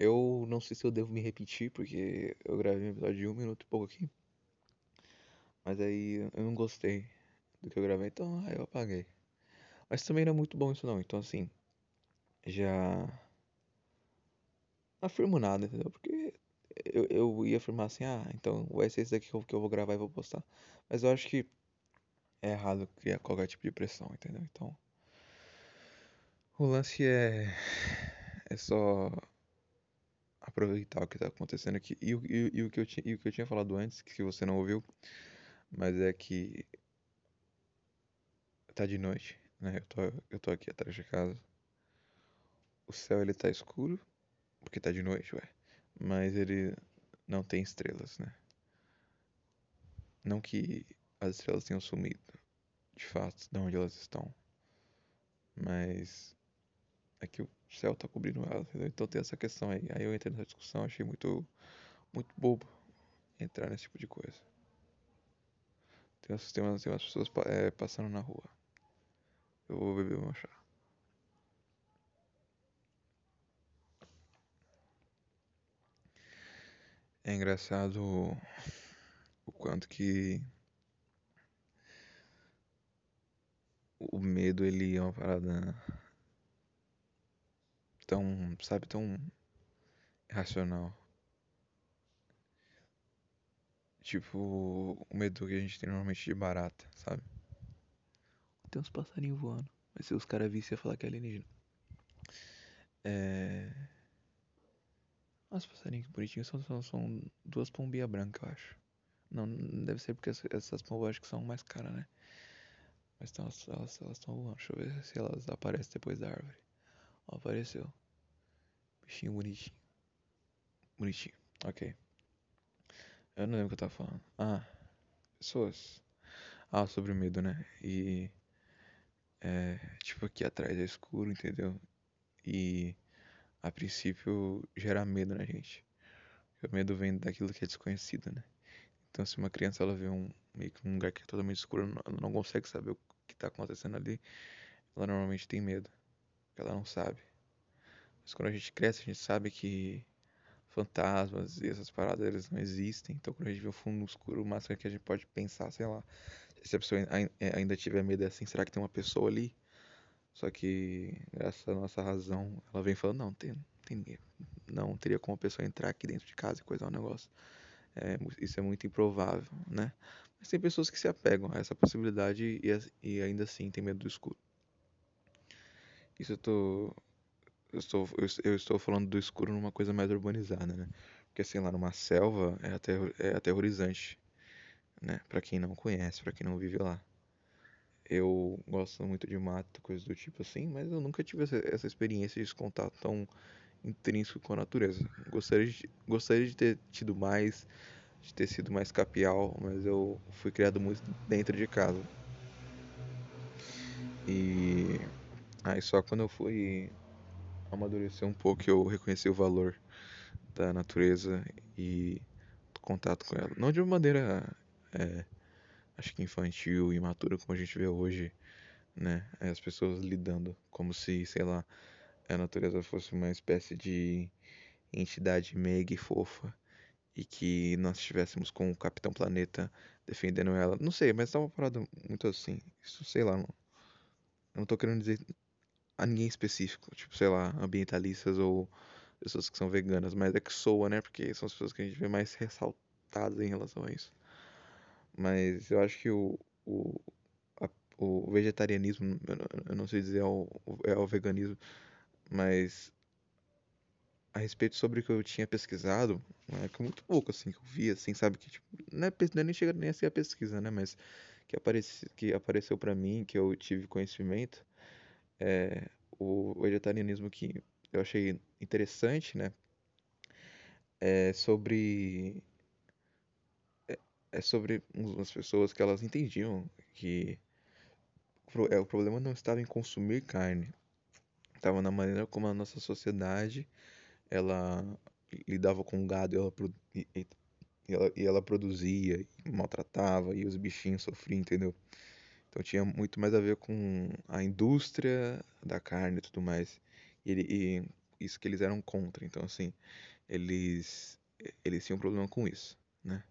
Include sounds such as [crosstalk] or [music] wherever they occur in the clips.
Eu não sei se eu devo me repetir, porque eu gravei um episódio de um minuto e pouco aqui. Mas aí eu não gostei do que eu gravei, então aí eu apaguei. Mas também não é muito bom isso não, então assim, já não afirmo nada, entendeu? Porque eu, eu ia afirmar assim, ah, então vai ser esse daqui que eu, que eu vou gravar e vou postar. Mas eu acho que é errado criar qualquer tipo de pressão, entendeu? Então, o lance é é só aproveitar o que tá acontecendo aqui. E, e, e o que eu tinha, e o que eu tinha falado antes, que você não ouviu, mas é que tá de noite, né? Eu tô, eu tô aqui atrás de casa. O céu ele tá escuro, porque tá de noite, ué. Mas ele não tem estrelas, né? Não que as estrelas tenham sumido, de fato, de onde elas estão. Mas é que o céu tá cobrindo elas, entendeu? Então tem essa questão aí. Aí eu entrei nessa discussão, achei muito, muito bobo entrar nesse tipo de coisa. Tem umas, tem umas, tem umas pessoas é, passando na rua. Eu vou beber meu chá. É engraçado o quanto que o medo ele é uma parada tão, sabe, tão irracional. Tipo, o medo que a gente tem normalmente de barata, sabe? Tem uns passarinhos voando. Mas se os caras vissem, ia falar que é alienígena. É. Nossa, passarinhos que bonitinhos são, são, são duas pombinhas brancas, eu acho. Não, deve ser porque essa- essas pombas acho que são mais caras, né? Mas então elas estão voando. Deixa eu ver se elas aparecem depois da árvore. Apareceu. Bichinho bonitinho. Bonitinho. Ok. Eu não lembro o que eu tava falando. Ah, pessoas. Ah, sobre medo, né? E. É. Tipo, aqui atrás é escuro, entendeu? E. A princípio gera medo na gente. O medo vem daquilo que é desconhecido, né? Então, se uma criança ela vê um, meio que um lugar que é totalmente escuro, ela não consegue saber o que está acontecendo ali, ela normalmente tem medo, porque ela não sabe. Mas quando a gente cresce, a gente sabe que fantasmas e essas paradas eles não existem. Então, quando a gente vê o fundo escuro, o máximo que a gente pode pensar, sei lá, se a pessoa é, ainda tiver medo é assim, será que tem uma pessoa ali? Só que, graças à nossa razão, ela vem falando, não, tem, tem ninguém. Não teria como a pessoa entrar aqui dentro de casa e coisar um negócio. É, isso é muito improvável, né? Mas tem pessoas que se apegam a essa possibilidade e, e ainda assim tem medo do escuro. Isso eu tô, eu estou, eu, es- eu estou falando do escuro numa coisa mais urbanizada, né? Porque assim, lá numa selva é, aterro- é aterrorizante, né? Pra quem não conhece, pra quem não vive lá. Eu gosto muito de mato, coisas do tipo assim, mas eu nunca tive essa, essa experiência de esse contato tão intrínseco com a natureza. Gostaria de, gostaria de ter tido mais, de ter sido mais capial, mas eu fui criado muito dentro de casa. E aí só quando eu fui amadurecer um pouco eu reconheci o valor da natureza e do contato com ela. Não de uma maneira, é, acho que infantil imatura como a gente vê hoje, né? As pessoas lidando como se, sei lá, a natureza fosse uma espécie de entidade meiga e fofa e que nós estivéssemos com o Capitão Planeta defendendo ela. Não sei, mas tá uma parada muito assim. Isso, sei lá, não, não tô querendo dizer a ninguém específico, tipo, sei lá, ambientalistas ou pessoas que são veganas, mas é que soa, né? Porque são as pessoas que a gente vê mais ressaltadas em relação a isso. Mas eu acho que o, o, a- o vegetarianismo, eu não, sei dizer é o, é o veganismo, mas a respeito sobre o que eu tinha pesquisado, é que muito pouco assim que eu vi, assim, sabe que tipo, não é, não é nem chega nem a ser a pesquisa, né, mas que apareci, que apareceu pra mim, que eu tive conhecimento, é o vegetarianismo que eu achei interessante, né, é sobre é sobre umas pessoas que elas entendiam que é, o problema não estava em consumir carne, estava na maneira como a nossa sociedade ela lidava com o gado ela, e, ela, e ela produzia, maltratava, e os bichinhos sofriam, entendeu? Então tinha muito mais a ver com a indústria da carne e tudo mais. E, ele- e isso que eles eram contra. Então, assim, eles, eles tinham problema com isso, né?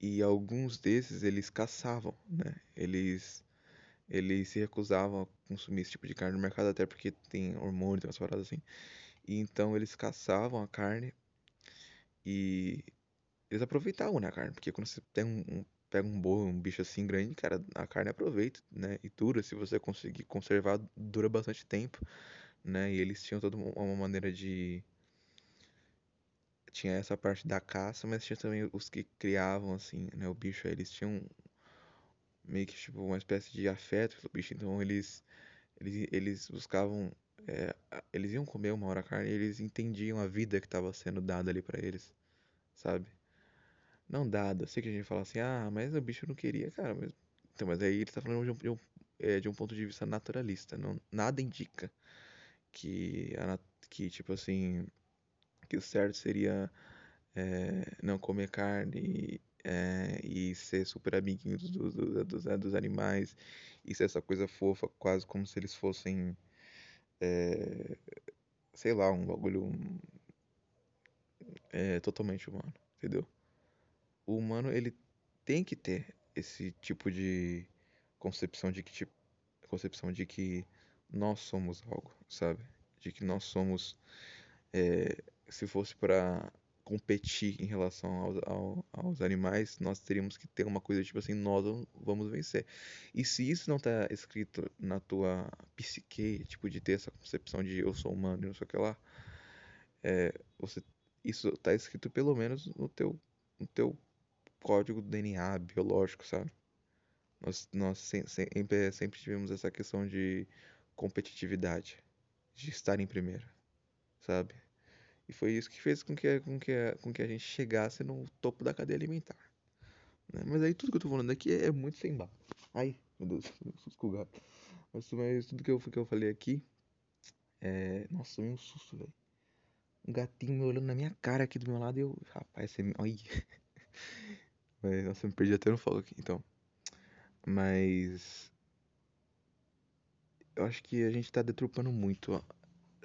E alguns desses eles caçavam, né? Eles, eles se recusavam a consumir esse tipo de carne no mercado, até porque tem hormônio, tem umas paradas assim. E então eles caçavam a carne e eles aproveitavam né, a carne, porque quando você tem um, um pega um boi, um bicho assim grande, cara, a carne aproveita, né? E dura, se você conseguir conservar, dura bastante tempo, né? E eles tinham toda uma maneira de tinha essa parte da caça, mas tinha também os que criavam assim, né, o bicho, eles tinham meio que tipo uma espécie de afeto pelo bicho, então eles eles, eles buscavam é, eles iam comer uma hora a carne e eles entendiam a vida que estava sendo dada ali para eles, sabe? Não dada. Sei que a gente fala assim, ah, mas o bicho não queria, cara. Mas... Então, mas aí ele tá falando de um, de um, é, de um ponto de vista naturalista. Não, nada indica que, a, que, tipo assim, que o certo seria é, não comer carne é, e ser super amiguinho dos, dos, dos, dos, animais e ser essa coisa fofa, quase como se eles fossem, é, sei lá, um bagulho é, totalmente humano, entendeu? O humano ele tem que ter esse tipo de concepção de que tipo, concepção de que nós somos algo, sabe? De que nós somos é, se fosse para competir em relação aos, ao, aos animais, nós teríamos que ter uma coisa tipo assim, nós vamos vencer. E se isso não está escrito na tua psique, tipo de ter essa concepção de eu sou humano e não sei o que lá, é, você, isso está escrito pelo menos no teu, no teu código do DNA biológico, sabe? Nós, nós sempre, sempre tivemos essa questão de competitividade, de estar em primeiro, sabe? E foi isso que fez com que, com que, com que a gente chegasse no topo da cadeia alimentar. Né? Mas aí tudo que eu tô falando aqui é, é muito sem bar. Ai, meu Deus, [laughs] susto com gato. Mas, mas, tudo que eu, que eu falei aqui é. Nossa, tomei um susto, velho. Um gatinho me olhando na minha cara aqui do meu lado e eu. Rapaz, você. Olha. [laughs] Mas, nossa, me perdi até no falo aqui, então. Mas. Eu acho que a gente tá deturpando muito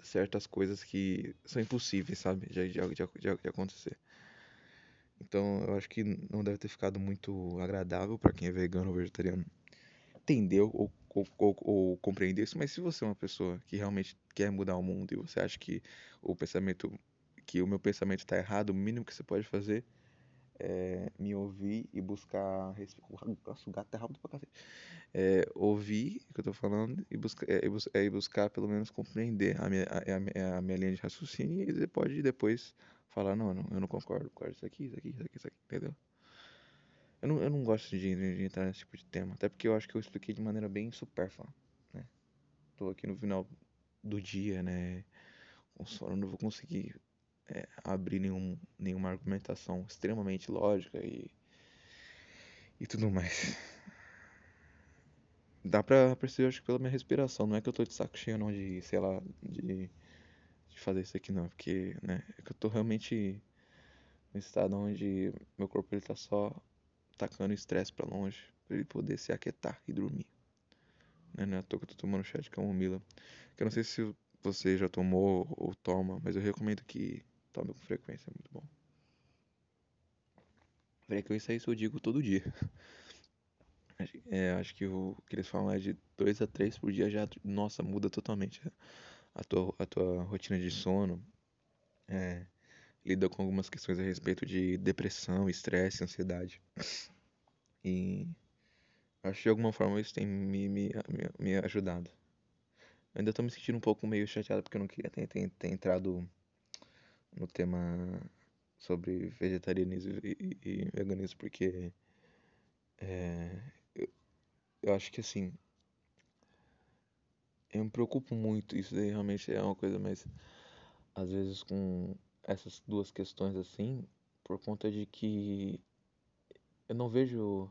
certas coisas que são impossíveis, sabe? De, de, de, de acontecer. Então, eu acho que não deve ter ficado muito agradável para quem é vegano ou vegetariano entender ou, ou, ou, ou, compreender isso, mas se você é uma pessoa que realmente quer mudar o mundo e você acha que o pensamento, que o meu pensamento está errado, o mínimo que você pode fazer é, me ouvir e buscar. O gato é rápido pra cacete. É, ouvir o que eu tô falando e, buscar, é, é, buscar pelo menos compreender a minha, a, a, minha linha de raciocínio e você pode depois falar: não, não eu não concordo com isso aqui, isso aqui, isso aqui, isso aqui, entendeu? Eu não, eu não gosto de, de, entrar nesse tipo de tema, até porque eu acho que eu expliquei de maneira bem supérflua, né? Tô aqui no final do dia, né? Com sono, não vou conseguir é, abrir nenhum, nenhuma argumentação extremamente lógica e, e tudo mais. Dá pra perceber, acho que pela minha respiração, não é que eu tô de saco cheio não de, sei lá, de, de fazer isso aqui não, porque, né, é que eu tô realmente no estado onde meu corpo ele tá só tacando estresse para longe, para ele poder se aquietar e dormir. Né, não é à toa que eu tô tomando chá de camomila, que eu não sei se você já tomou ou toma, mas eu recomendo que Tome com frequência, é muito bom. Frequência isso eu digo todo dia. [laughs] É, acho que o que eles falam é de 2 a 3 por dia já, nossa, muda totalmente a tua, a tua rotina de sono. É, lida com algumas questões a respeito de depressão, estresse, ansiedade. E acho que de alguma forma isso tem me, me, me, me ajudado. ainda tô me sentindo um pouco meio chateado porque eu não queria ter, ter, ter entrado no tema sobre vegetarianismo e, e, veganismo, porque é, eu, eu acho que assim eu me preocupo muito, isso daí realmente é uma coisa, mas às vezes com essas duas questões assim, por conta de que eu não vejo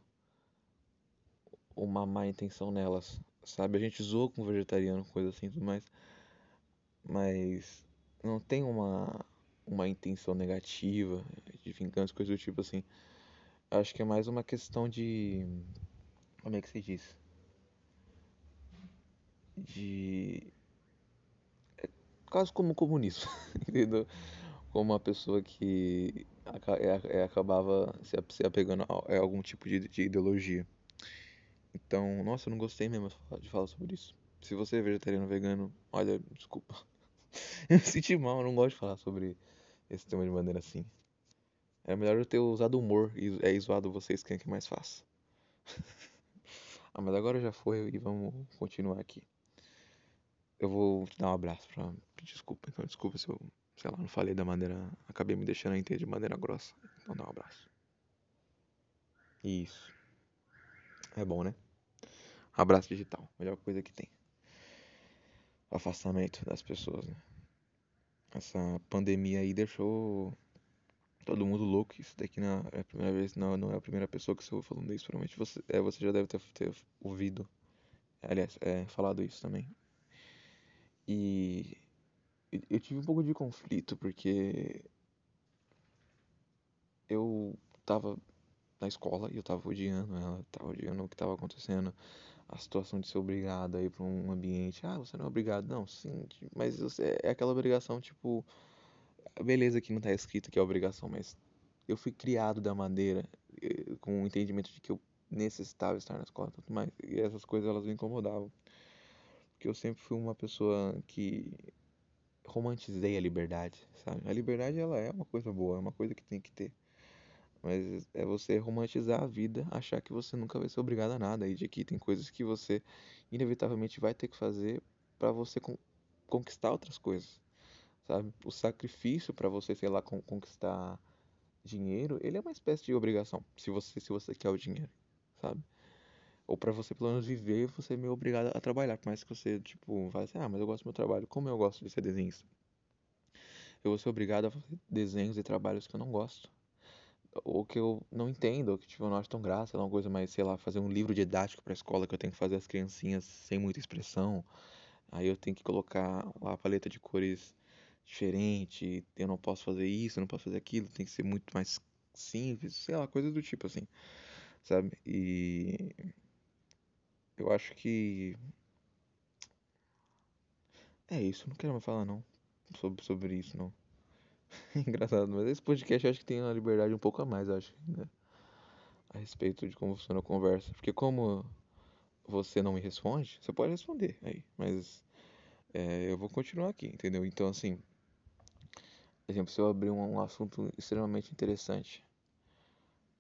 uma má intenção nelas, sabe? A gente zoa com vegetariano, coisa assim, tudo mais, mas não tem uma uma intenção negativa, de vingança, coisa do tipo assim. Acho que é mais uma questão de. Como é que se diz? De. É, quase como o comunismo, [laughs] entendeu? Como uma pessoa que é- é- acabava se apegando a a algum tipo de, de ideologia. Então, nossa, eu não gostei mesmo de falar sobre isso. Se você é vegetariano ou vegano, olha, desculpa. [laughs] Eu me senti mal, eu não gosto de falar sobre esse tema de maneira assim. É melhor eu ter usado humor e é zoado vocês quem é que mais faz. [laughs] Ah, mas agora já foi e vamos continuar aqui. Eu vou te dar um abraço pra desculpa. Então, desculpa se eu, sei lá, não falei da maneira. Acabei me deixando entender de maneira grossa. Então, dá um abraço. Isso. É bom, né? Abraço digital. Melhor coisa que tem. Afastamento das pessoas, né? Essa pandemia aí deixou todo mundo louco. Isso daqui não é a primeira vez, não, não é a primeira pessoa que estou falando isso. Provavelmente você, é, você já deve ter, ter ouvido, aliás, é, falado isso também. E eu tive um pouco de conflito porque eu tava na escola e eu tava odiando ela, tava odiando o que tava acontecendo, a situação de ser obrigado a ir pra um ambiente. Ah, você não é obrigado, não, sim, mas você, é aquela obrigação, tipo, beleza que não tá escrito que é obrigação, mas eu fui criado da maneira, com o entendimento de que eu necessitava estar na escola, tudo mais, e essas coisas elas me incomodavam, porque eu sempre fui uma pessoa que romantizei a liberdade, sabe? A liberdade ela é uma coisa boa, é uma coisa que tem que ter. Mas é você romantizar a vida, achar que você nunca vai ser obrigado a nada e de que tem coisas que você inevitavelmente vai ter que fazer para você con- conquistar outras coisas, sabe? O sacrifício para você, sei lá, con- conquistar dinheiro, ele é uma espécie de obrigação, se você se você quer o dinheiro, sabe? Ou para você pelo menos viver, você é meio obrigado a trabalhar, por mais que você, tipo, fale assim, ah, mas eu gosto do meu trabalho, como eu gosto de ser desenhista? Eu vou ser obrigado a fazer desenhos e trabalhos que eu não gosto ou que eu não entendo, que tipo, eu não acho tão graça, é uma coisa mais, sei lá, fazer um livro didático para a escola que eu tenho que fazer as criancinhas sem muita expressão. Aí eu tenho que colocar a paleta de cores diferente, eu não posso fazer isso, não posso fazer aquilo, tem que ser muito mais simples, sei lá, coisas do tipo assim, sabe? E eu acho que é isso, não quero mais falar não sobre, sobre isso não. [laughs] Engraçado, mas esse podcast eu acho que tem uma liberdade um pouco a mais, acho, né? A respeito de como funciona a conversa. Porque como você não me responde, você pode responder aí, mas é, eu vou continuar aqui, entendeu? Então, assim, exemplo, se eu abrir um, um assunto extremamente interessante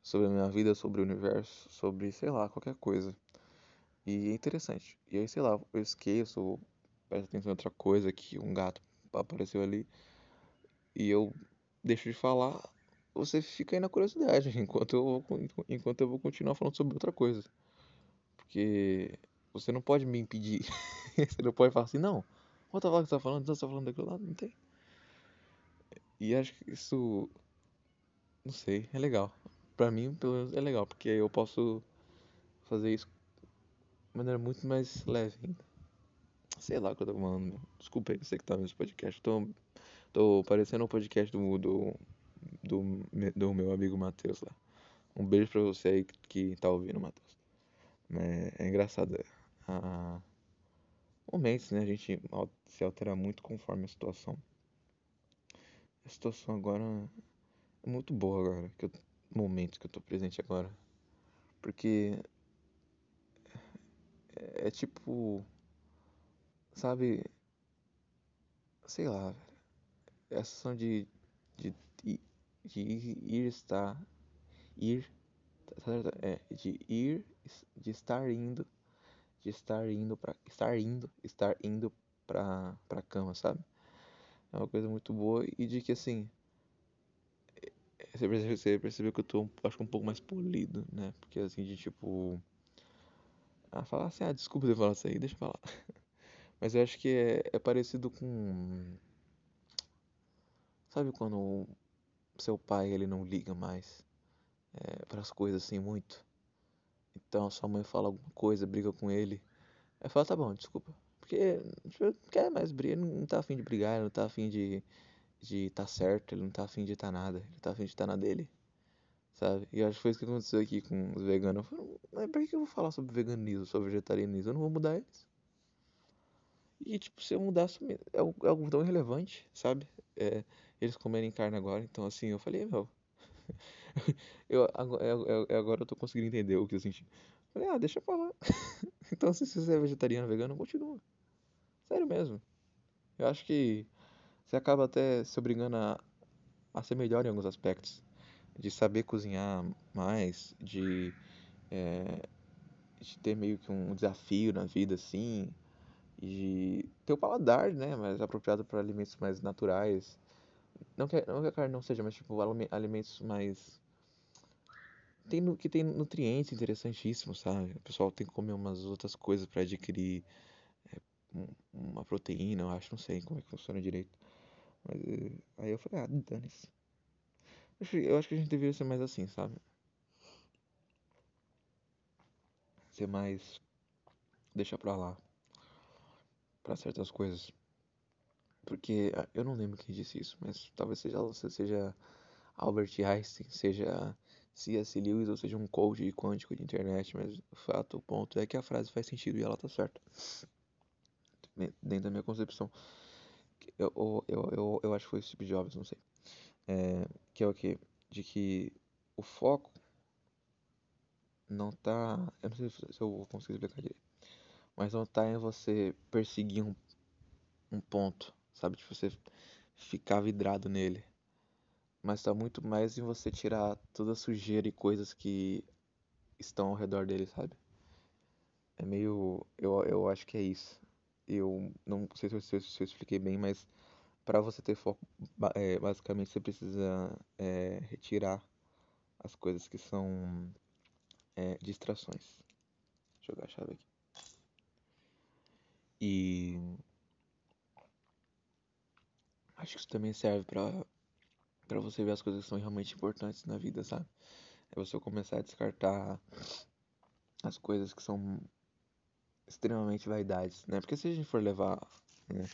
sobre a minha vida, sobre o universo, sobre, sei lá, qualquer coisa, e é interessante, e aí, sei lá, eu esqueço, ou presto atenção em outra coisa, que um gato apareceu ali, e eu deixo de falar, você fica aí na curiosidade, [laughs] enquanto eu vou, enquanto eu vou continuar falando sobre outra coisa. Porque você não pode me impedir. [laughs] Você não pode falar assim, não. Volta lá que você tá falando, então você tá falando daquilo lá, não tem. E acho que isso, não sei, é legal. Pra mim, pelo menos, é legal, porque eu posso fazer isso de maneira muito mais leve ainda. Sei lá o que eu tô falando. Desculpa aí, você que tá nesse podcast. Tô, tô parecendo um podcast do, do, do, do meu amigo Matheus lá. Um beijo pra você aí que tá ouvindo, Matheus. É, é engraçado. é, A, momentos, né? A gente se altera muito conforme a situação. A situação agora é muito boa agora, que eu, momentos que eu tô presente agora. Porque é, é tipo, sabe, sei lá, velho, a sensação de, de, de, de ir, estar, ir? É, de ir, de estar indo, de estar indo pra, estar indo, estar indo pra, pra cama, sabe? É uma coisa muito boa e de que assim, Você percebeu, você percebeu que eu tô, acho um pouco mais polido, né? Porque assim, de tipo. Ah, falar assim, ah, desculpa ter falado isso aí, deixa eu falar. [laughs] Mas eu acho que é, é parecido com. Sabe quando seu pai ele não liga mais é, para as coisas assim muito? Então sua mãe fala alguma coisa, briga com ele. Aí fala, tá bom, desculpa. Porque tipo, não quer mais brigar, ele não tá afim de brigar, ele não tá afim de de tá certo, ele não tá afim de tá nada, ele tá afim de tá na dele. sabe? E acho que foi isso que aconteceu aqui com os veganos. Eu falei, mas pra que eu vou falar sobre veganismo, sobre vegetarianismo? Eu não vou mudar eles. E, tipo, se eu mudasse, é algo, é algo tão irrelevante, sabe? É, eles comerem carne agora, então, assim, eu falei, meu. [laughs] eu, agora, eu, agora eu tô conseguindo entender o que eu senti. Falei, ah, deixa pra lá. [laughs] então, se você é vegetariano, vegano, continua. Sério mesmo. Eu acho que você acaba até se obrigando a, a ser melhor em alguns aspectos. De saber cozinhar mais, de, é, de ter meio que um desafio na vida, assim. E ter o paladar, né, mais apropriado para alimentos mais naturais. Não que, não que a carne não seja, mas tipo, alimentos mais. Tem, que tem nutrientes interessantíssimos, sabe? O pessoal tem que comer umas outras coisas para adquirir é, uma proteína, eu acho, não sei como é que funciona direito. Mas eh, aí eu falei, ah, dane-se. Eu acho que a gente deveria ser mais assim, sabe? Ser mais. Deixa pra lá. Pra certas coisas. Porque ah, eu não lembro quem disse isso, mas talvez seja, seja Albert Einstein, seja C.S. Lewis ou seja um coach quântico de internet, mas o fato, o ponto é que a frase faz sentido e ela tá certa. Dentro da minha concepção. Eu, eu, eu, eu acho que foi Steve Jobs, não sei. É, que é o que? De que o foco não tá. Eu não sei se eu vou conseguir explicar direito. Mas não tá em você perseguir um, um ponto, sabe? De você ficar vidrado nele. Mas tá muito mais em você tirar toda a sujeira e coisas que estão ao redor dele, sabe? É meio. Eu, eu acho que é isso. Eu não sei se eu, se eu expliquei bem, mas para você ter foco, é, basicamente você precisa é, retirar as coisas que são é, distrações. Deixa eu jogar a chave aqui. E acho que isso também serve para para você ver as coisas que são realmente importantes na vida, sabe? É você começar a descartar as coisas que são extremamente vaidades, né? Porque se a gente for levar né,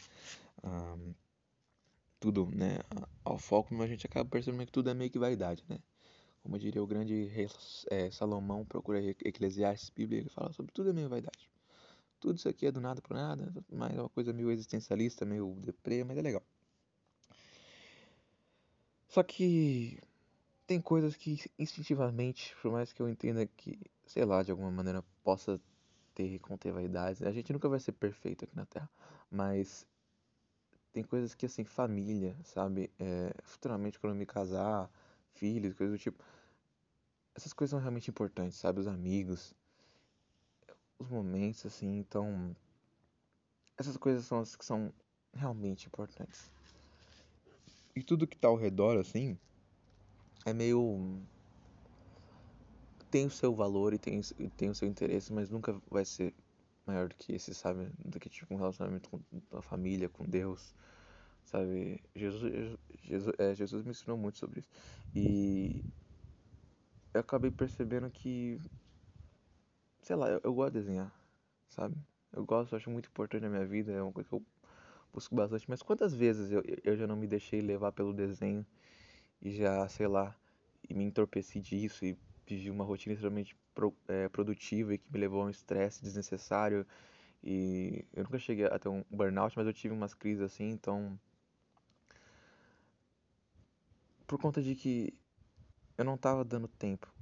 tudo né, ao foco, a gente acaba percebendo que tudo é meio que vaidade, né? Como diria o grande rei é, Salomão, procura Eclesiastes, Bíblia, ele fala sobre tudo é meio vaidade. Tudo isso aqui é do nada por nada, mas é uma coisa meio existencialista, meio deprê, mas é legal. Só que tem coisas que instintivamente, por mais que eu entenda que, sei lá, de alguma maneira possa ter conter vaidades, a gente nunca vai ser perfeito aqui na Terra, mas tem coisas que, assim, família, sabe? É, futuramente, quando eu me casar, filhos, coisas do tipo. Essas coisas são realmente importantes, sabe? Os amigos, os momentos, assim. Então, essas coisas são as que são realmente importantes. E tudo que tá ao redor, assim, é meio. Tem o seu valor e tem, tem o seu interesse, mas nunca vai ser maior do que esse, sabe? Do que tipo um relacionamento com a família, com Deus, sabe? Jesus, Jesus, é, Jesus me ensinou muito sobre isso. E eu acabei percebendo que, sei lá, eu, eu gosto de desenhar, sabe? Eu gosto, eu acho muito importante na minha vida, é uma coisa que eu busco bastante. Mas quantas vezes eu, eu já não me deixei levar pelo desenho e já, sei lá, e me entorpeci disso e vivi uma rotina extremamente pro, é, produtiva e que me levou a um estresse desnecessário. E eu nunca cheguei a ter um burnout, mas eu tive umas crises assim, então. Por conta de que eu não tava dando tempo.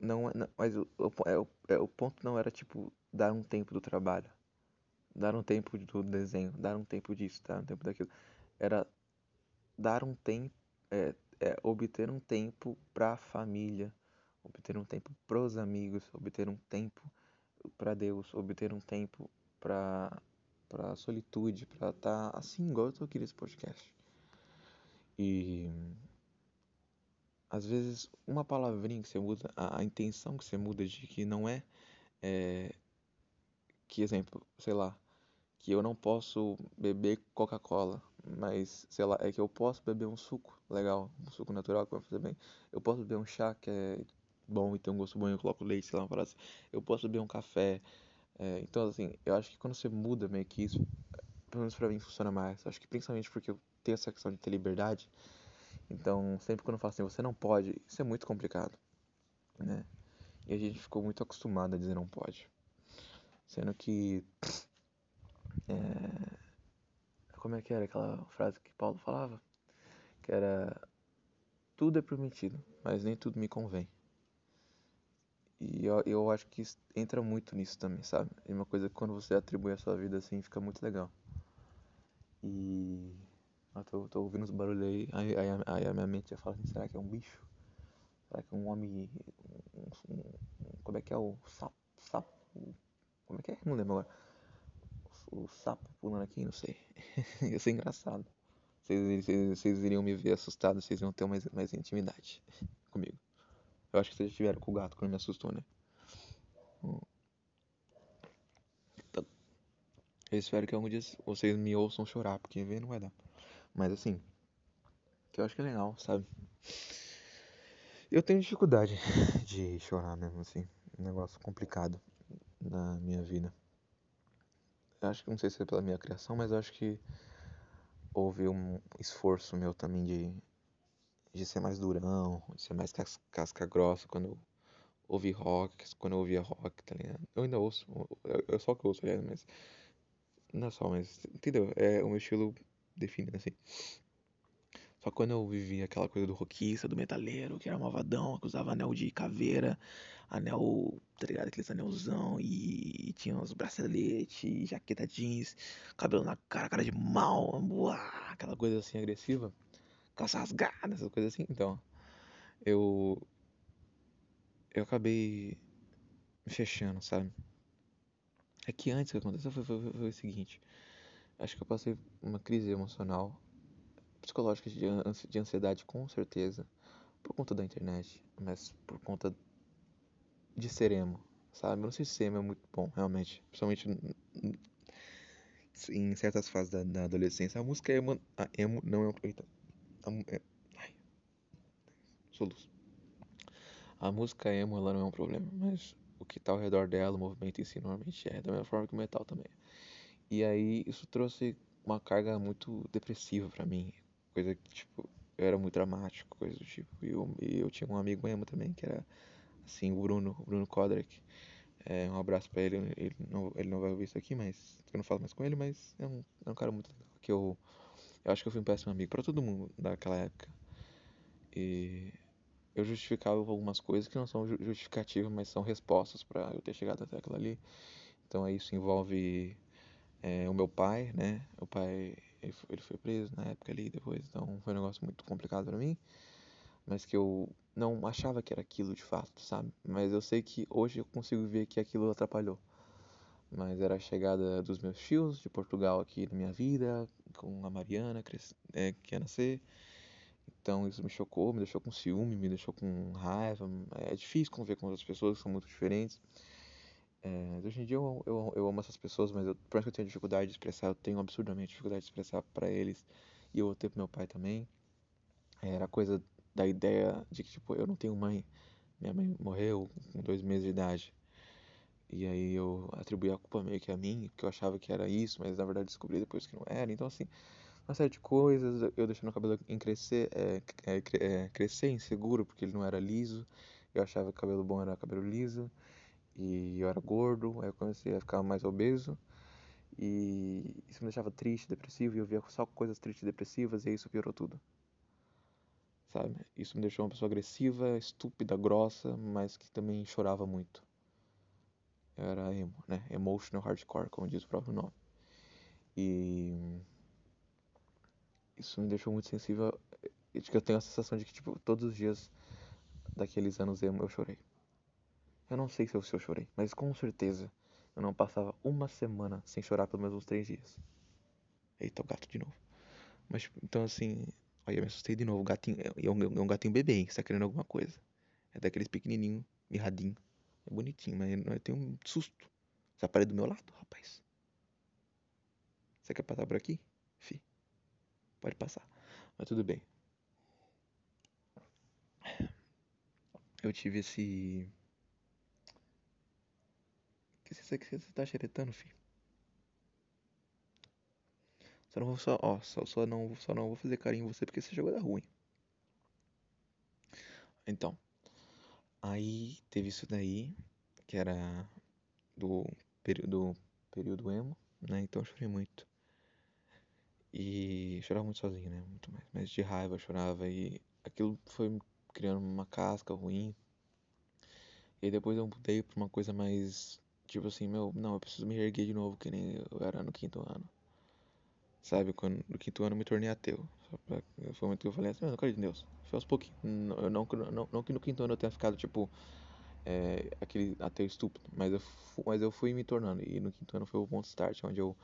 Não, não mas o, o, é, o, é, o ponto não era tipo dar um tempo do trabalho, dar um tempo do desenho, dar um tempo disso, dar um tempo daquilo. Era dar um tempo, é, é, obter um tempo pra família, obter um tempo para os amigos, obter um tempo para Deus, obter um tempo para para solitude, para estar tá assim igual eu tô aqui nesse podcast. E às vezes uma palavrinha que você muda, a, a intenção que você muda de que não é, é que exemplo, sei lá, que eu não posso beber Coca-Cola, mas sei lá, é que eu posso beber um suco legal, um suco natural que vai fazer bem. Eu posso beber um chá que é bom e tem um gosto bom e eu coloco leite, sei lá, uma assim. Eu posso beber um café. É, então, assim, eu acho que quando você muda meio que isso, pelo menos pra mim funciona mais. Acho que principalmente porque eu tenho essa questão de ter liberdade. Então, sempre quando eu falo assim, você não pode, isso é muito complicado, né? E a gente ficou muito acostumado a dizer não pode. Sendo que É... Como é que era aquela frase que Paulo falava? Que era tudo é permitido, mas nem tudo me convém. E eu, eu acho que entra muito nisso também, sabe? É uma coisa que quando você atribui a sua vida assim, fica muito legal. E. Eu tô, tô ouvindo uns barulhos aí, aí, aí, aí, a minha mente já fala assim: será que é um bicho? Será que é um homem. Um, um, como é que é o sapo? Sapo? Como é que é? Não lembro agora. O, sapo pulando aqui, não sei. [laughs] Ia ser engraçado. Vocês, vocês, iriam me ver assustado, vocês iam ter mais, mais intimidade [laughs] comigo. Eu acho que vocês estiveram com o gato quando me assustou, né? Então, eu espero que algum dia vocês me ouçam chorar, porque ver não vai dar. Mas assim, que eu acho que é legal, sabe? Eu tenho dificuldade [laughs] de chorar mesmo, assim. Um negócio complicado na minha vida. Acho que não sei se é pela minha criação, mas acho que houve um esforço meu também de, de ser mais durão, de ser mais cas casca grossa quando eu ouvi rock, quando eu ouvia rock, tá ligado? Eu ainda ouço, eu, só que ouço, aliás, mas. Não é só, mas. Entendeu? É o meu estilo definido assim. Só que quando eu vivia aquela coisa do rockista, do metaleiro, que era malvadão, que usava anel de caveira, anel, tá ligado? Aqueles anelzão e, e tinha uns braceletes, jaqueta jeans, cabelo na cara, cara de mal, uá, aquela coisa assim agressiva, calça rasgada, essas coisas assim. Então, eu. Eu acabei me fechando, sabe? É que antes que aconteceu foi, foi, foi o seguinte: acho que eu passei uma crise emocional psicológicas de ansiedade, com certeza, por conta da internet, mas por conta de ser emo, sabe? Eu não sei se emo é muito bom, realmente, principalmente em certas fases da, da adolescência. A música emo, a emo não é um. Eita, a, é, ai, soluço. A música emo ela não é um problema, mas o que está ao redor dela, o movimento em si, normalmente é, da mesma forma que o metal também. E aí isso trouxe uma carga muito depressiva para mim coisa que, tipo, eu era muito dramático, coisa do tipo. E eu, e eu tinha um amigo emo também, que era, assim, o Bruno, o Bruno Kodrek. É, um abraço pra ele, ele não, ele não vai ouvir isso aqui, mas eu não falo mais com ele, mas é um, é um cara muito legal, que eu, eu acho que eu fui um péssimo amigo para todo mundo daquela época. E eu justificava algumas coisas que não são justificativas, mas são respostas para eu ter chegado até aquilo ali. Então isso envolve é, o meu pai, né? O pai ele foi, ele foi preso na época ali depois, então foi um negócio muito complicado para mim, mas que eu não achava que era aquilo de fato, sabe? Mas eu sei que hoje eu consigo ver que aquilo atrapalhou. Mas era a chegada dos meus tios de Portugal aqui na minha vida, com a Mariana, é, que ia nascer. Então isso me chocou, me deixou com ciúme, me deixou com raiva. É difícil conviver com outras pessoas que são muito diferentes. É, hoje em dia eu, eu, eu, amo essas pessoas, mas eu, por mais que eu tenha dificuldade de expressar, eu tenho absurdamente dificuldade de expressar para eles e eu tenho pro meu pai também. É, era coisa da ideia de que, tipo, eu não tenho mãe. Minha mãe morreu com dois meses de idade. E aí eu atribuí a culpa meio que a mim, porque eu achava que era isso, mas na verdade descobri depois que não era. Então, assim, uma série de coisas, eu deixando o cabelo em crescer, é, é, é, crescer inseguro, porque ele não era liso. Eu achava que o cabelo bom era cabelo liso e eu era gordo, aí eu comecei a ficar mais obeso e isso me deixava triste, depressivo e eu via só coisas tristes e depressivas e isso piorou tudo. Sabe? Isso me deixou uma pessoa agressiva, estúpida, grossa, mas que também chorava muito. Eu era emo, né? Emotional hardcore, como diz o próprio nome. E isso me deixou muito sensível. Eu tenho a sensação de que, tipo, todos os dias daqueles anos emo eu chorei. Eu não sei se eu, chorei, mas com certeza eu não passava uma semana sem chorar pelo menos uns três dias. Eita, o gato de novo. Mas, então assim, aí eu me assustei de novo. O gatinho, é um, é um gatinho bebê, hein? Você tá querendo alguma coisa. É daqueles pequenininho, mirradinho. É bonitinho, mas eu tenho um susto. Você aparece do meu lado, rapaz. Você quer passar por aqui? Fi. Pode passar. Mas tudo bem. Eu tive esse que você tá xeretando, filho? Só não vou só, ó, só, só não, só não vou fazer carinho em você porque você jogou da ruim. Então, aí teve isso daí, que era do período, período emo, né? Então eu chorei muito. E chorava muito sozinho, né? Muito mais. Mas de raiva eu chorava e aquilo foi criando uma casca ruim. E depois eu mudei pra uma coisa mais. Tipo assim, meu, não, eu preciso me erguer de novo, que nem eu era no quinto ano. Sabe? Quando no quinto ano eu me tornei ateu. Pra, foi muito que eu falei assim, eu não acredito em Deus. Foi aos pouquinhos. Não, não, não, não que no quinto ano eu tenha ficado, tipo, é, aquele ateu estúpido. Mas eu, mas eu fui me tornando. E no quinto ano foi o ponto start, onde eu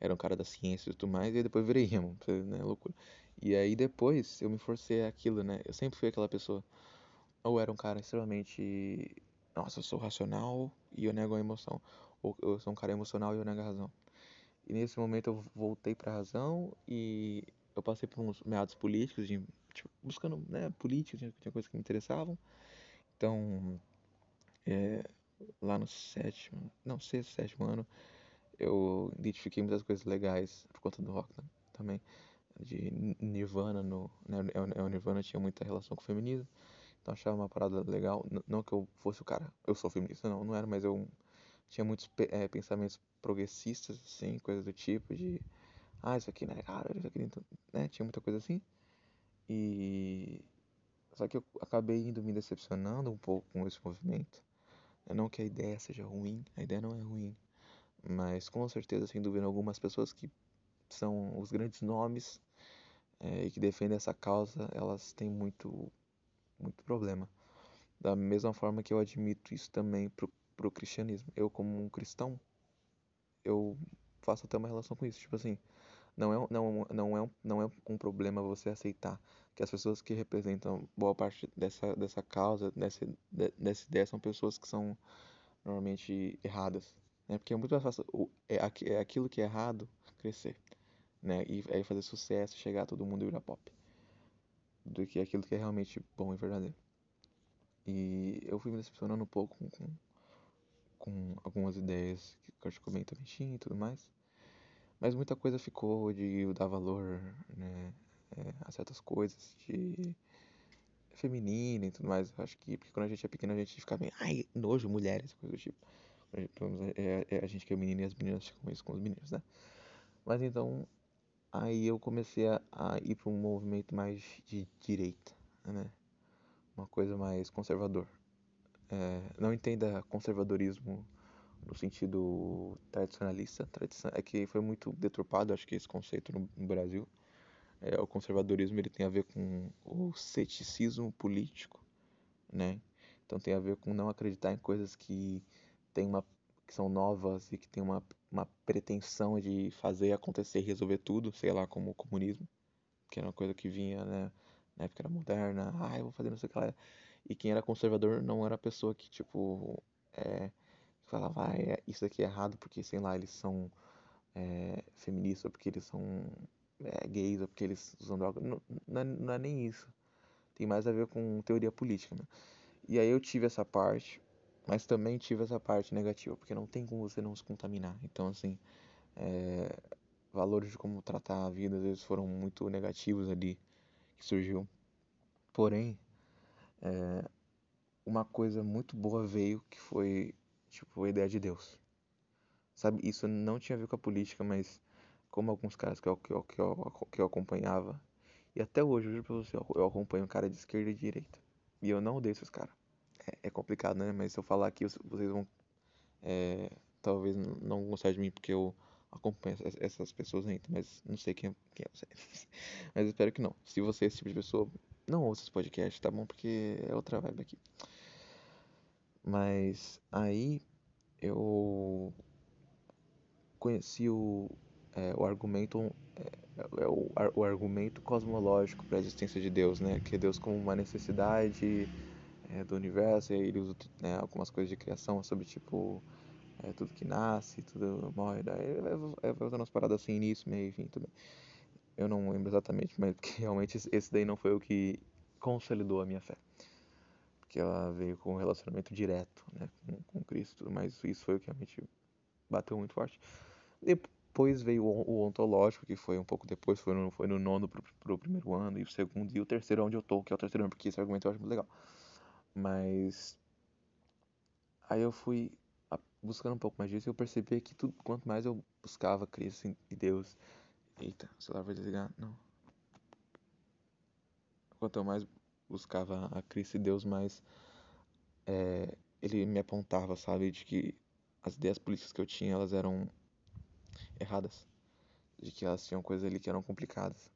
era um cara da ciência e tudo mais. E depois virei emo, [laughs] né? Loucura. E aí depois eu me forcei aquilo, né? Eu sempre fui aquela pessoa. Ou era um cara extremamente. Nossa, eu sou racional e eu nego a emoção. Ou eu sou um cara emocional e eu nego a razão. E nesse momento eu voltei pra razão e eu passei por uns meados políticos, de, tipo, buscando, né, política, tinha, tinha coisas que me interessavam. Então, é, lá no sétimo, não, sexto, sétimo ano, eu identifiquei muitas coisas legais por conta do rock né, também. De Nirvana, no, né, o Nirvana tinha muita relação com o feminismo, achava uma parada legal. Não que eu fosse o cara, eu sou feminista, não, não era, mas eu tinha muitos é, pensamentos progressistas, assim, coisas do tipo, de ah, isso aqui não é caro, isso aqui então, né? Tinha muita coisa assim. E só que eu acabei indo me decepcionando um pouco com esse movimento. Não que a ideia seja ruim, a ideia não é ruim, mas com certeza, sem dúvida algumas pessoas que são os grandes nomes é, e que defendem essa causa, elas têm muito, muito problema. Da mesma forma que eu admito isso também pro, pro cristianismo. Eu, como um cristão, eu faço até uma relação com isso. Tipo assim, não é, não, não, é, não é um problema você aceitar que as pessoas que representam boa parte dessa, dessa causa, dessa, dessa ideia, são pessoas que são normalmente erradas. Né? Porque é muito mais fácil é, é aquilo que é errado crescer. Né? E aí fazer sucesso, chegar a todo mundo e virar pop. Do que aquilo que é realmente bom e verdadeiro. E eu fui me decepcionando um pouco com, com, algumas ideias que o Kurt Cobain também tinha e tudo mais. Mas muita coisa ficou de dar valor né, é, a certas coisas, de feminina e tudo mais. Eu acho que porque quando a gente é pequeno a gente fica bem, ai, nojo, mulheres, coisa do tipo. É, é, a gente que é menino e as meninas ficam isso com os meninos, né? Mas então, aí eu comecei a, a ir para um movimento mais de direita, né? Uma coisa mais conservador. É, não entenda conservadorismo no sentido tradicionalista. Tradição, é que foi muito deturpado, acho que esse conceito no, no Brasil. É, o conservadorismo ele tem a ver com o ceticismo político, né? Então tem a ver com não acreditar em coisas que tem uma que são novas e que tem uma, uma pretensão de fazer acontecer resolver tudo, sei lá, como o comunismo, que era uma coisa que vinha, né, na época era moderna, eu vou fazer não sei o que lá. E quem era conservador não era a pessoa que, tipo, é, falava, ah, é, isso aqui é errado porque, sei lá, eles são é, feministas, ou porque eles são é, gays, ou porque eles usam droga. Não, não, é, não é nem isso. Tem mais a ver com teoria política, né? E aí eu tive essa parte, mas também tive essa parte negativa, porque não tem como você não se contaminar. Então, assim, é, valores de como tratar a vida, às vezes foram muito negativos ali, que surgiu. Porém, é, uma coisa muito boa veio, que foi Tipo, a ideia de Deus. Sabe, isso não tinha a ver com a política, mas como alguns caras que eu, que eu, que eu, que eu acompanhava, e até hoje, eu juro pra você, eu acompanho um cara de esquerda e direita. E eu não odeio esses caras. É, é, complicado, né? Mas se eu falar aqui, vocês vão. É, talvez não gostar de mim porque eu acompanho essas pessoas ainda, mas não sei quem, quem é você. [laughs] mas espero que não. Se você é esse tipo de pessoa, não ouça esse podcast, tá bom? Porque é outra vibe aqui. Mas aí eu conheci o, é, o argumento é, é o, o, argumento cosmológico para a existência de Deus, né? Que é Deus como uma necessidade é, do universo, e aí ele usa né, algumas coisas de criação sobre tipo é, tudo que nasce, tudo morre, daí usando umas paradas assim, início, meio, enfim, tudo. Eu não lembro exatamente, mas porque [laughs] realmente esse daí não foi o que consolidou a minha fé que ela veio com um relacionamento direto né, com, com Cristo, mas isso foi o que realmente bateu muito forte. Depois veio o, ontológico, que foi um pouco depois, foi no, foi no nono pro, pro primeiro ano, e o segundo, e o terceiro onde eu tô, que é o terceiro ano, porque esse argumento eu acho muito legal. Mas aí eu fui buscando um pouco mais disso, eu percebi que tudo, quanto mais eu buscava Cristo e Deus. Eita, o celular vai desligar? Não. Quanto eu mais buscava a Cristo e Deus, mais é, ele me apontava, sabe, de que as ideias políticas que eu tinha, elas eram erradas. De que elas tinham coisas ali que eram complicadas.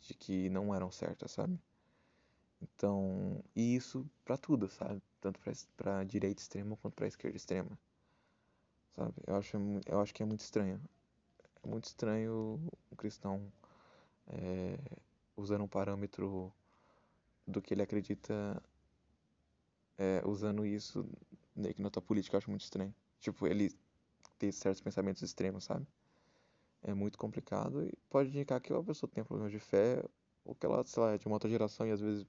De que não eram certas, sabe? Então, e isso para tudo, sabe? Tanto para direita extrema quanto para esquerda extrema. Sabe? Eu acho, eu acho que é muito estranho. É muito estranho o cristão é, usando um parâmetro do que ele acredita, é, usando isso na tua política, eu acho muito estranho. Tipo, ele ter certos pensamentos extremos, sabe? É muito complicado e pode indicar que a pessoa tem problemas de fé ou que ela, sei lá, é de uma outra geração e às vezes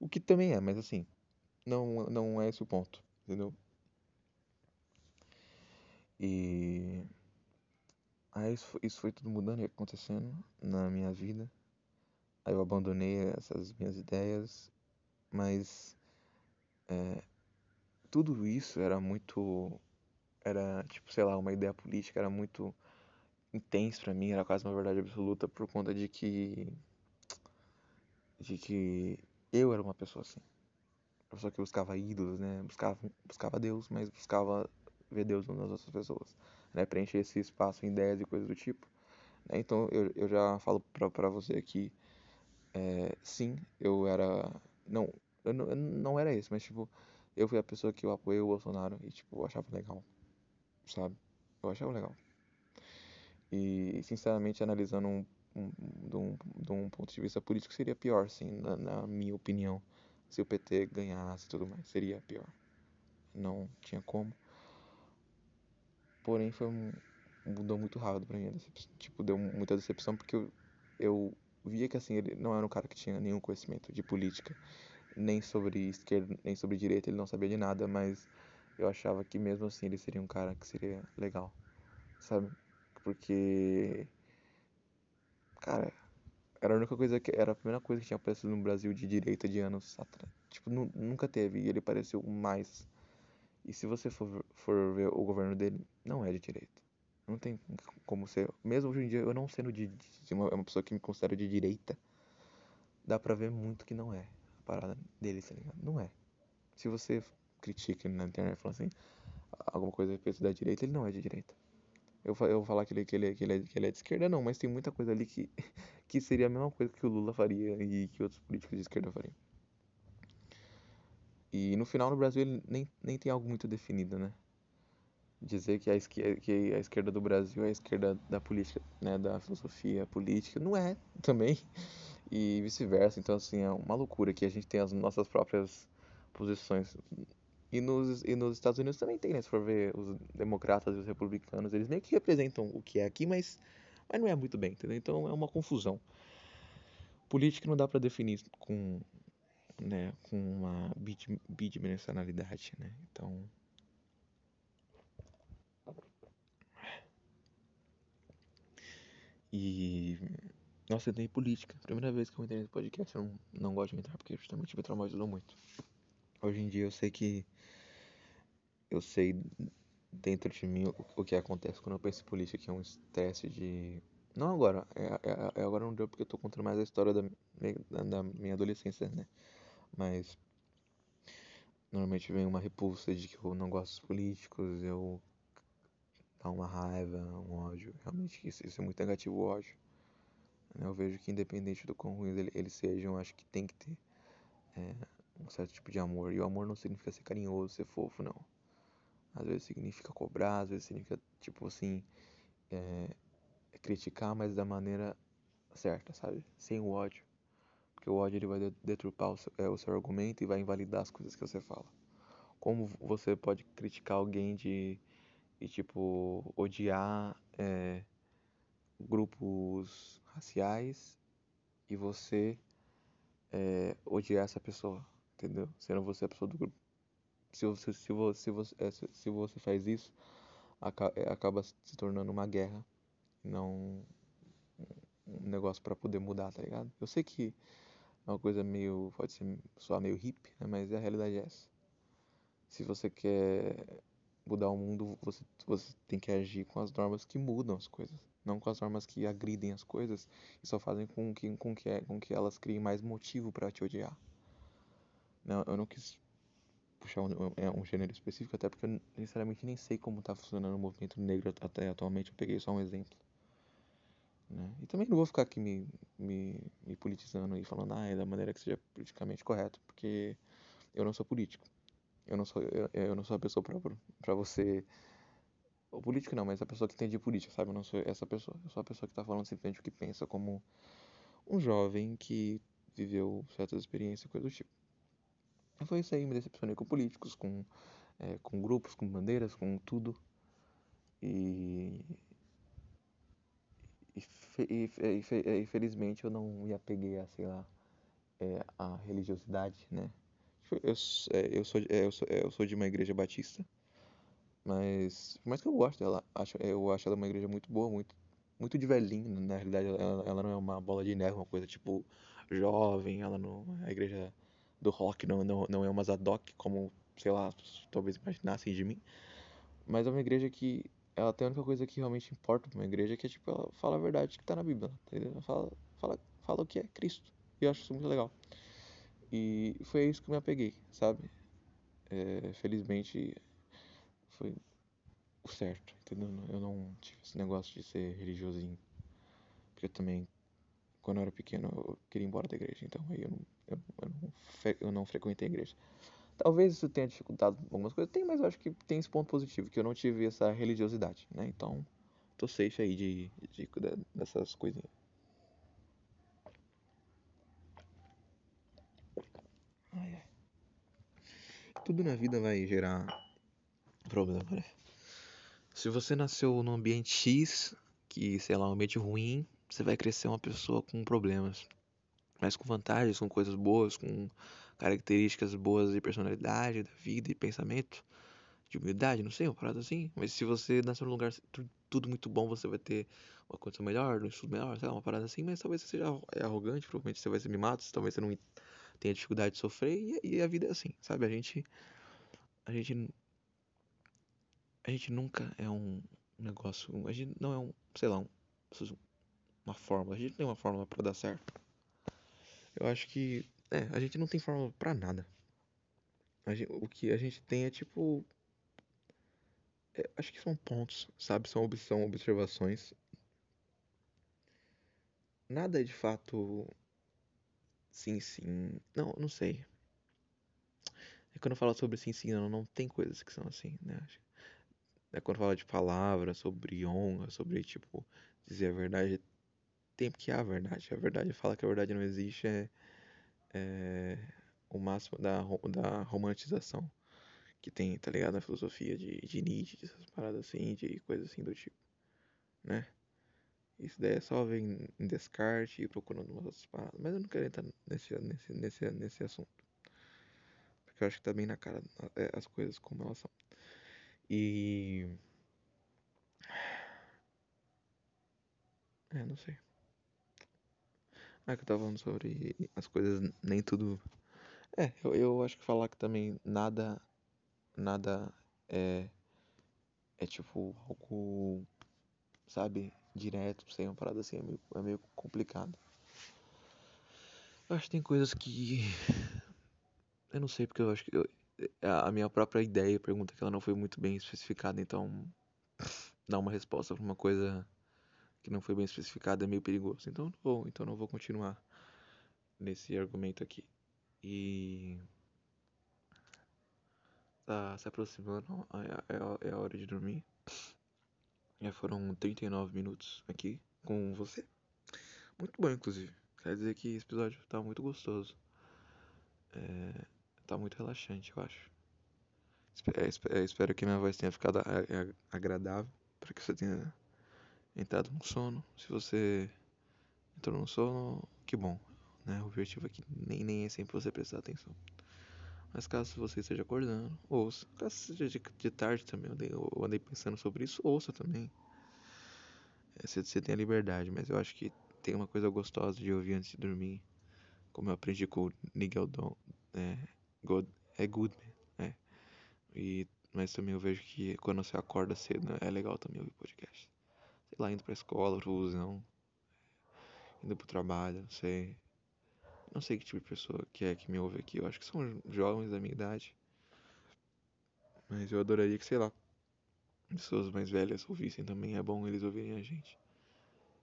o que também é, mas assim, não, não é esse o ponto, entendeu? E aí isso, isso foi tudo mudando e acontecendo na minha vida. Aí eu abandonei essas minhas ideias, mas é, tudo isso era muito. Era, tipo, sei lá, uma ideia política, era muito intenso para mim, era quase uma verdade absoluta por conta de que. de que eu era uma pessoa assim. Uma pessoa que buscava ídolos, né? Buscava, buscava Deus, mas buscava ver Deus nas outras pessoas. Né? Preencher esse espaço em ideias e coisas do tipo. Né? Então eu, eu já falo pra você que é, sim, eu era. Não, eu não, eu não era isso, mas tipo, eu fui a pessoa que eu apoiei o Bolsonaro e tipo, eu achava legal. Sabe? Eu achava legal. E sinceramente analisando um um, de, um, de um ponto de vista político, seria pior, sim, na, na minha opinião. Se o PT ganhasse e tudo mais, seria pior. Não tinha como. Porém, foi um, mudou muito rápido pra mim. Tipo, deu muita decepção porque eu, eu via que assim, ele não era um cara que tinha nenhum conhecimento de política, nem sobre esquerda, nem sobre direita, ele não sabia de nada, mas eu achava que mesmo assim ele seria um cara que seria legal, sabe? Porque Cara, era a única coisa que. Era a primeira coisa que tinha aparecido no Brasil de direita de anos atrás. Tipo, nu, nunca teve. E ele pareceu mais. E se você for, for ver o governo dele, não é de direita. Não tem como ser. Mesmo hoje em dia, eu não sendo de, de uma, uma pessoa que me considero de direita, dá pra ver muito que não é a parada dele, tá ligado? Não é. Se você critica na internet falando assim, alguma coisa a respeito da direita, ele não é de direita. Eu, eu vou falar que ele, que, ele, que, ele é, que ele é de esquerda, não, mas tem muita coisa ali que, [laughs] que seria a mesma coisa que o Lula faria e que outros políticos de esquerda fariam. E no final, no Brasil, ele nem, nem tem algo muito definido, né? Dizer que a, esquerda, que a esquerda do Brasil é a esquerda da política, né? Da filosofia política, não é [laughs] também. E vice-versa. Então, assim, é uma loucura que a gente tem as nossas próprias posições e nos, e nos Estados Unidos também tem, né? Se for ver os democratas e os republicanos, eles meio que representam o que é aqui, mas, mas não é muito bem, entendeu? Então é uma confusão. Política não dá para definir com, né, com uma bidimensionalidade, né? Então. E. Nossa, eu entrei em política. Primeira vez que eu entrei nesse podcast, eu não, não gosto de entrar porque justamente me traumatizou muito. Hoje em dia eu sei que eu sei dentro de mim o, que acontece quando eu penso em política, que é um estresse de. Não agora, é, é, é agora não deu porque eu tô contando mais a história da, da, minha adolescência, né? Mas normalmente vem uma repulsa de que eu não gosto dos políticos, eu dá uma raiva, um ódio. Realmente isso, isso é muito negativo o ódio. Eu vejo que independente do quão ruins eles sejam, acho que tem que ter é, um certo tipo de amor. E o amor não significa ser carinhoso, ser fofo, não. Às vezes significa cobrar, às vezes significa, tipo assim, é, criticar, mas da maneira certa, sabe? Sem o ódio. O ódio ele vai deturpar o seu, é, o seu argumento e vai invalidar as coisas que você fala. Como você pode criticar alguém de, de tipo, odiar é, grupos raciais e você é, odiar essa pessoa, entendeu? Sendo você a pessoa do grupo se você, se você, se você, é, se você faz isso, é, acaba se tornando uma guerra, não um negócio para poder mudar, tá ligado? Eu sei que é uma coisa meio, pode ser só meio hippie, né? mas a realidade é essa. Se você quer mudar o mundo, você, você tem que agir com as normas que mudam as coisas. Não com as normas que agridem as coisas e só fazem com que, com que, com que elas criem mais motivo para te odiar. Não, eu não quis puxar um, é, um, gênero específico, até porque eu sinceramente nem sei como está funcionando o movimento negro até atualmente. Eu peguei só um exemplo. Né? E também não vou ficar aqui me, me, me politizando e falando, ah, é da maneira que seja politicamente correto, porque eu não sou político. Eu não sou, eu, eu não sou a pessoa para você. O político não, mas a pessoa que entende política, sabe? Eu não sou essa pessoa. Eu sou a pessoa que está falando simplesmente o que pensa como um jovem que viveu certas experiências, coisa do tipo. E foi isso aí, me decepcionei com políticos, com, é, com grupos, com bandeiras, com tudo. E. Infelizmente eu não me apeguei a, sei lá, é, a religiosidade, né? Eu, é, eu, sou, é, eu, sou, é, eu sou de uma igreja batista, mas mais que eu goste dela, acho, eu acho ela uma igreja muito boa, muito, muito de velhinho. Na realidade, ela, ela não é uma bola de neve, uma coisa tipo jovem. Ela não, a igreja do rock não, não, não é uma Zadok, como, sei lá, talvez imaginassem de mim. Mas é uma igreja que ela tem a única coisa que realmente importa pra uma igreja, que é tipo, ela fala a verdade que tá na Bíblia, entendeu? Ela fala, fala, fala o que é Cristo. E eu acho isso muito legal. E foi isso que eu me apeguei, sabe? É, felizmente foi o certo, entendeu? Eu não tive esse negócio de ser religiosinho. Porque eu também, quando eu era pequeno, eu queria ir embora da igreja. Então aí eu eu, eu não, eu não frequentei a igreja. Talvez isso tenha dificultado algumas coisas. Tem, mas eu acho que tem esse ponto positivo, que eu não tive essa religiosidade, né? Então, tô safe aí de, de, de dessas coisinhas. Ai, ai. Tudo na vida vai gerar problema, né? Se você nasceu num ambiente X, que, sei lá, um ambiente ruim, você vai crescer uma pessoa com problemas. Mas com vantagens, com coisas boas, com características boas de personalidade, da vida e pensamento, de humildade, não sei, uma parada assim. Mas se você nasceu num lugar tudo muito bom, você vai ter uma condição melhor, um estudo melhor, sei lá, uma parada assim. Mas talvez você seja arrogante, provavelmente você vai ser mimado, talvez você não tem a dificuldade de sofrer e, e a vida é assim, sabe? A gente a gente a gente nunca é um negócio, a gente não é um, sei lá, um, uma fórmula, a gente não tem uma fórmula para dar certo. Eu acho que é, a gente não tem fórmula para nada. Gente, o que a gente tem é tipo é, acho que são pontos, sabe? São, são observações. Nada é de fato Sim, sim. Não, não sei. É quando eu falo sobre sim, sim, não, não tem coisas que são assim, né? É quando fala de palavra, sobre honra, sobre, tipo, dizer a verdade. Tem que a verdade. A verdade fala que a verdade não existe é, é o máximo da, da romantização que tem, tá ligado? Na filosofia de, de Nietzsche, essas paradas assim, de coisas assim do tipo, né? Isso daí é só ver em Descartes e procurando umas outras paradas. Mas eu não quero entrar nesse, nesse, nesse, nesse assunto. Porque eu acho que tá bem na cara é, as coisas como elas são. E. [sighs] É, não sei. Ah, que eu tava falando sobre as coisas, nem tudo. É, eu, eu acho que falar que também nada. Nada é. É tipo algo. Sabe? direto sem uma parada assim é meio, é meio complicado. Eu acho que tem coisas que. Eu não sei, porque eu acho que. Eu, a minha própria ideia, pergunta que ela não foi muito bem especificada, então. Dar uma resposta pra uma coisa que não foi bem especificada é meio perigoso. Então vou, então não vou continuar nesse argumento aqui. E. Tá se aproximando, é, é, é a hora de dormir. Já foram 39 minutos aqui com você. Muito bom, inclusive. Quer dizer que esse episódio tá muito gostoso. É, tá muito relaxante, eu acho. É, espero que minha voz tenha ficado agradável para que você tenha entrado no sono. Se você entrou no sono, que bom. Né? O objetivo aqui nem, nem é sempre você prestar atenção. Mas caso você esteja acordando, ouça. Caso seja de, de tarde também, eu andei, eu andei, pensando sobre isso, ouça também. É, você, você tem a liberdade, mas eu acho que tem uma coisa gostosa de ouvir antes de dormir. Como eu aprendi com o Nigel Don. É, God, é Goodman. É. E mas também eu vejo que quando você acorda cedo é legal também ouvir podcast. Lá, indo pra escola, pro busão, indo pro trabalho, não sei. Não sei que tipo de pessoa que é que me ouve aqui. Eu acho que são jovens da minha idade. Mas eu adoraria que, sei lá, pessoas mais velhas ouvissem também. É bom eles ouvirem a gente.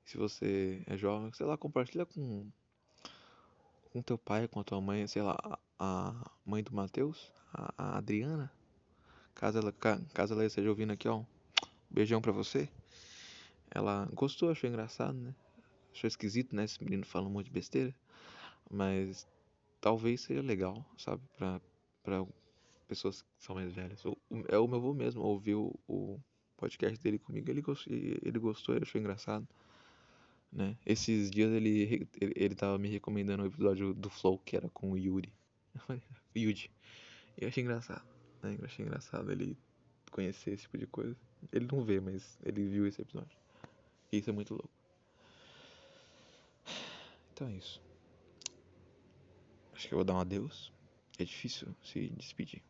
Se você é jovem, sei lá, compartilha com com teu pai, com a tua mãe, sei lá, a mãe do Matheus, a, a Adriana. Caso ela, caso ela esteja ouvindo aqui, ó, beijão pra você. Ela gostou, achou engraçado, né? Achou esquisito, né? Esse menino fala um monte de besteira. Mas talvez seja legal, sabe? Pra, pra pessoas que são mais velhas. É o meu avô mesmo, ouviu o podcast dele comigo, ele gostou, ele gostou, ele achou engraçado. Né? Esses dias ele, ele, ele tava me recomendando o um episódio do Flow, que era com o [laughs] Yuri. E eu achei engraçado. Né? Eu achei engraçado ele conhecer esse tipo de coisa. Ele não vê, mas ele viu esse episódio. Isso é muito louco. Então é isso. Acho que eu vou dar um adeus. É difícil se despedir.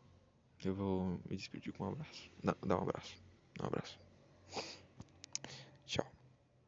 Eu vou me despedir com um abraço. Não, dá um abraço. Um abraço.